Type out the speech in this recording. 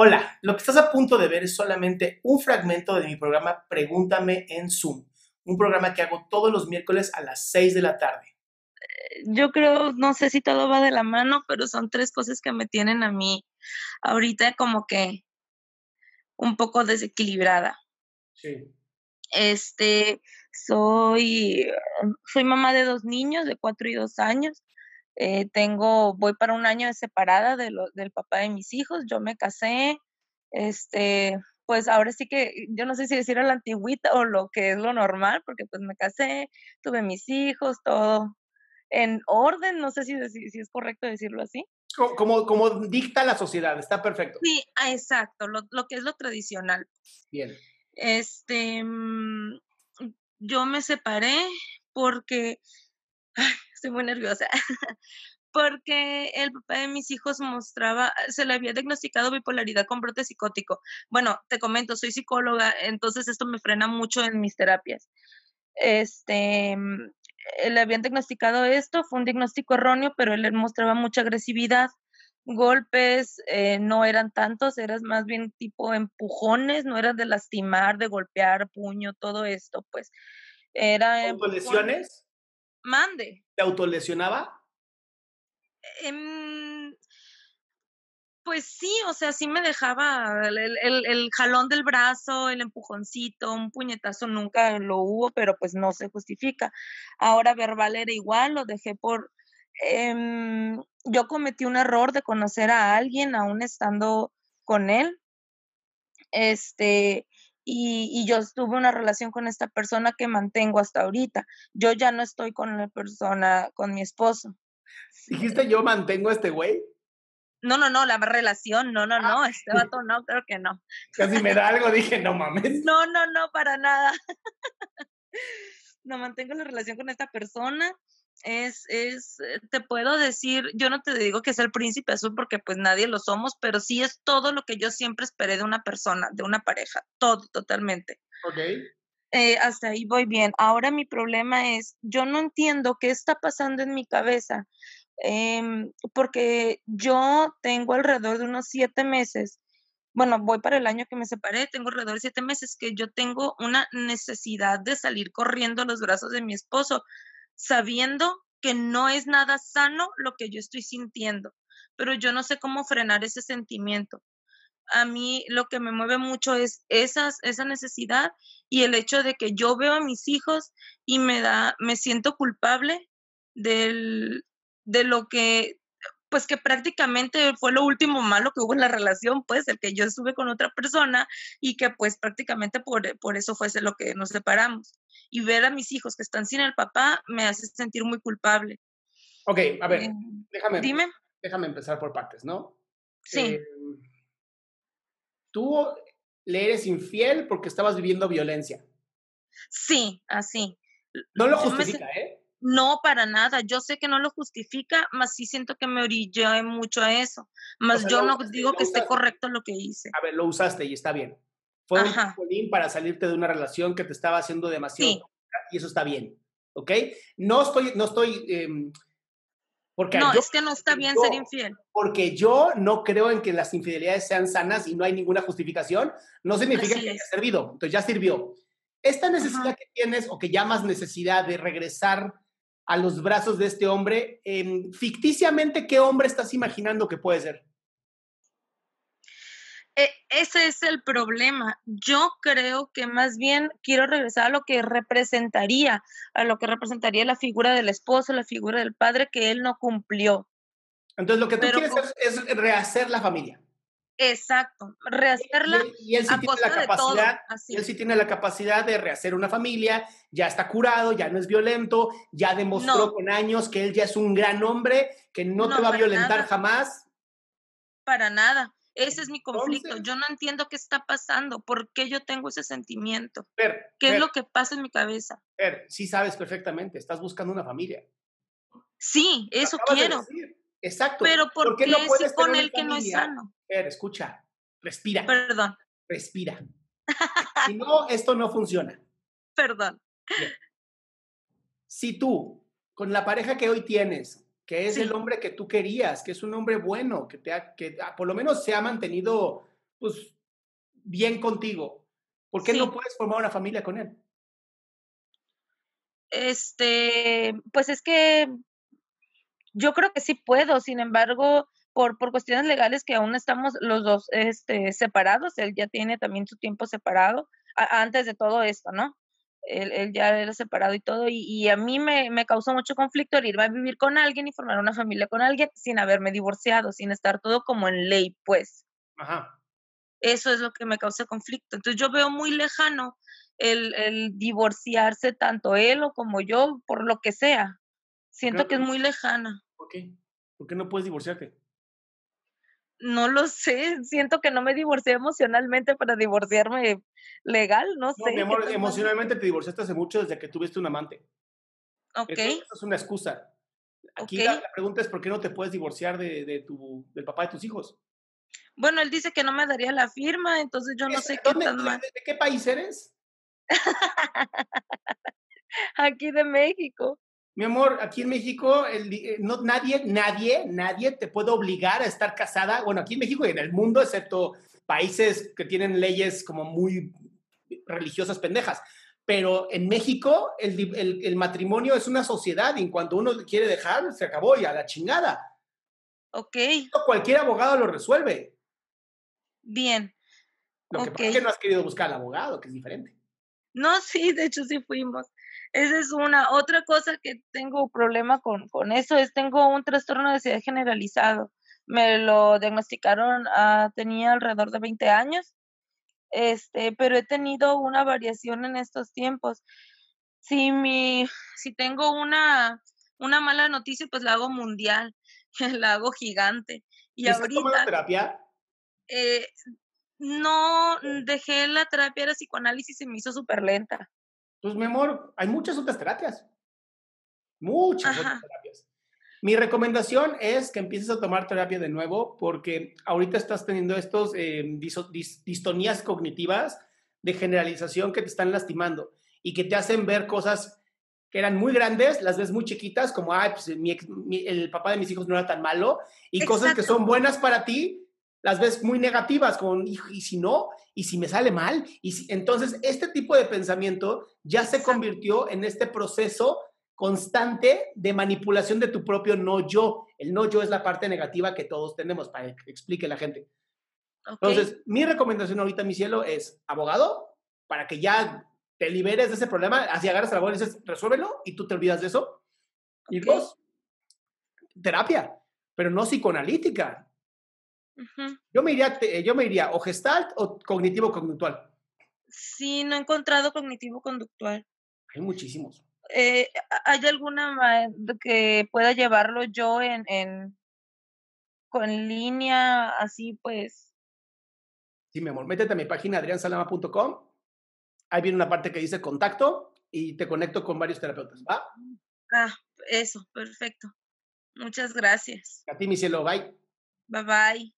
Hola, lo que estás a punto de ver es solamente un fragmento de mi programa Pregúntame en Zoom, un programa que hago todos los miércoles a las 6 de la tarde. Yo creo, no sé si todo va de la mano, pero son tres cosas que me tienen a mí ahorita como que un poco desequilibrada. Sí. Este, soy, soy mamá de dos niños de cuatro y dos años. Eh, tengo, voy para un año de separada de lo, del papá de mis hijos. Yo me casé, este, pues ahora sí que yo no sé si decir a la antigüita o lo que es lo normal, porque pues me casé, tuve mis hijos, todo en orden, no sé si, si, es correcto decirlo así. Como, como dicta la sociedad, está perfecto. Sí, ah, exacto, lo, lo que es lo tradicional. Bien. Este, mm, yo me separé porque estoy muy nerviosa, porque el papá de mis hijos mostraba, se le había diagnosticado bipolaridad con brote psicótico. Bueno, te comento, soy psicóloga, entonces esto me frena mucho en mis terapias. Este, mm, le habían diagnosticado esto, fue un diagnóstico erróneo, pero él mostraba mucha agresividad, golpes, eh, no eran tantos, eran más bien tipo empujones, no eran de lastimar, de golpear, puño, todo esto, pues. Era ¿Autolesiones? Mande. ¿Te autolesionaba? Em, pues sí, o sea, sí me dejaba el, jalón del brazo, el empujoncito, un puñetazo nunca lo hubo, pero pues no se justifica. Ahora verbal era igual, lo dejé por... Em, yo cometí un error de conocer a alguien aún estando con él. Este, y, yo tuve una relación con esta persona que mantengo hasta ahorita. Yo ya no estoy con la persona, con mi esposo. ¿Dijiste yo mantengo a este güey? No, no, no, la relación, no, no, no, ah. este vato no, creo que no. Casi me da algo, dije, no mames. No, no, no, para nada. no mantengo la relación con esta persona es, es, eh, te puedo decir, yo no te digo que es el príncipe azul porque pues nadie lo somos, pero sí es todo lo que yo siempre esperé de una persona, de una pareja, todo, totalmente. Ok. Eh, hasta ahí voy bien. Ahora mi problema es, yo no entiendo qué está pasando en mi cabeza, em, porque yo tengo alrededor de unos siete meses, bueno, voy para el año que me separé, tengo alrededor de siete meses que yo tengo una necesidad de salir corriendo a los brazos de mi esposo sabiendo que no es nada sano lo que yo estoy sintiendo, pero yo no sé cómo frenar ese sentimiento. A mí lo que me mueve mucho es esas, esa necesidad y el hecho de que yo veo a mis hijos y me da, me siento culpable del, de lo que pues que prácticamente fue lo último malo que hubo en la relación, pues el que yo estuve con otra persona y que pues prácticamente por, por eso fuese lo que nos separamos. Y ver a mis hijos que están sin el papá me hace sentir muy culpable. Ok, a ver, eh, déjame, dime. déjame empezar por partes, ¿no? Sí. Eh, tú le eres infiel porque estabas viviendo violencia. Sí, así. No lo justifica, ¿eh? No, para nada. Yo sé que no lo justifica, más sí siento que me orillé mucho a eso. Más yo no digo que esté correcto lo que hice. A ver, lo usaste y está bien. Fue un polín para salirte de una relación que te estaba haciendo demasiado. Y eso está bien. ¿Ok? No estoy, no estoy. Em, porque no, es que no está bien ser infiel. Porque yo no creo en que las infidelidades sean sanas y no hay ninguna justificación. No significa que haya servido. Entonces ya sirvió. Esta necesidad que tienes o que llamas necesidad de regresar a los brazos de este hombre, em, ficticiamente, ¿qué hombre estás imaginando que puede ser? E, ese es el problema. Yo creo que más bien quiero regresar a lo que representaría, a lo que representaría la figura del esposo, la figura del padre que él no cumplió. Entonces, lo que tú quieres es rehacer la familia. Exacto, rehacerla y, él, sí tiene la capacidad, él sí tiene la capacidad de rehacer una familia, ya está curado, ya no es violento, ya demostró con años que él ya es un gran hombre, que no, te va a violentar jamás. Para nada. Ese es mi conflicto. yo no entiendo qué está pasando, por qué yo tengo ese sentimiento. ¿Qué es lo que pasa en mi cabeza? Ver, sí sabes perfectamente, estás buscando una familia. Sí, eso quiero. Exacto. Pero ¿por, qué, no puedes con él que no es sano? escucha, respira. Perdón. Respira. si no, esto no funciona. Perdón. Si tú, con la pareja que hoy tienes, que es el hombre que tú querías, que es un hombre bueno, que, te ha, que por lo menos se ha mantenido pues, bien contigo, ¿por qué no puedes formar una familia con él? Este, pues es que yo creo que sí puedo, sin embargo, por, por cuestiones legales que aún estamos los dos este, separados, él ya tiene también su tiempo separado, antes de todo esto, ¿no? Él, ya era separado y todo, y, a mí me, me, causó mucho conflicto el irme a vivir con alguien y formar una familia con alguien sin haberme divorciado, sin estar todo como en ley, pues. Ajá. Eso es lo que me causa conflicto. Entonces yo veo muy lejano el, el divorciarse tanto él o como yo, por lo que sea. Siento que es muy lejana. ¿Por qué? ¿Por qué no puedes divorciarte? No lo sé, siento que no me divorcié emocionalmente para divorciarme legal, no, sé. Mi amor, emocionalmente te divorciaste hace mucho desde que tuviste un amante. Ok. Eso, es una excusa. Aquí la, pregunta es por qué no te puedes divorciar de, de, tu, del papá de tus hijos. Bueno, él dice que no me daría la firma, entonces yo no sé qué tan mal. ¿De qué país eres? Aquí de México. Mi amor, aquí en México, eh, no, nadie, nadie, nadie te puede obligar a estar casada. Bueno, aquí en México y en el mundo, excepto países que tienen leyes como muy religiosas pendejas. Pero en México, el, matrimonio es una sociedad y cuando uno quiere dejar, se acabó y a la chingada. Ok. Cualquier abogado lo resuelve. Bien. Lo que pasa es que no has querido buscar al abogado, que es diferente. No, sí, de hecho sí fuimos. Esa es una. Otra cosa que tengo problema con, con eso es tengo un trastorno de ansiedad generalizado. Me lo diagnosticaron, ah, tenía alrededor de 20 años, este, pero he tenido una variación en estos tiempos. Si, mi, si tengo una, una mala noticia, pues la hago mundial, la hago gigante. Y ahorita... terapia? Eh, no, dejé la terapia de psicoanálisis y se me hizo súper lenta. Pues mi amor, hay muchas otras terapias. Muchas otras terapias. Mi recomendación es que empieces a tomar terapia de nuevo porque ahorita estás teniendo estos eh, distonías cognitivas de generalización que te están lastimando y que te hacen ver cosas que eran muy grandes, las ves muy chiquitas, como, ay, pues el papá de mis hijos no era tan malo, y cosas que son buenas para ti, las ves muy negativas, con, y, y si no, y si me sale mal, y si, entonces este tipo de pensamiento ya se convirtió en este proceso constante de manipulación de tu propio no yo. El no yo es la parte negativa que todos tenemos, para que explique la gente. Entonces, mi recomendación ahorita, mi cielo, es abogado, para que ya te liberes de ese problema, así agarras al abogado y dices, resuélvelo, y tú te olvidas de eso. Y dos, terapia, pero no psicoanalítica. Yo me iría, yo me iría o gestalt o cognitivo conductual. Sí, no he encontrado cognitivo conductual. Hay muchísimos. Eh, ¿Hay alguna que pueda llevarlo yo en, en con línea, así pues? Sí, mi amor, métete a mi página adriansalama.com. Ahí viene una parte que dice contacto y te conecto con varios terapeutas, ¿va? Ah, eso, perfecto. Muchas gracias. A ti, mi cielo, bye. Bye bye.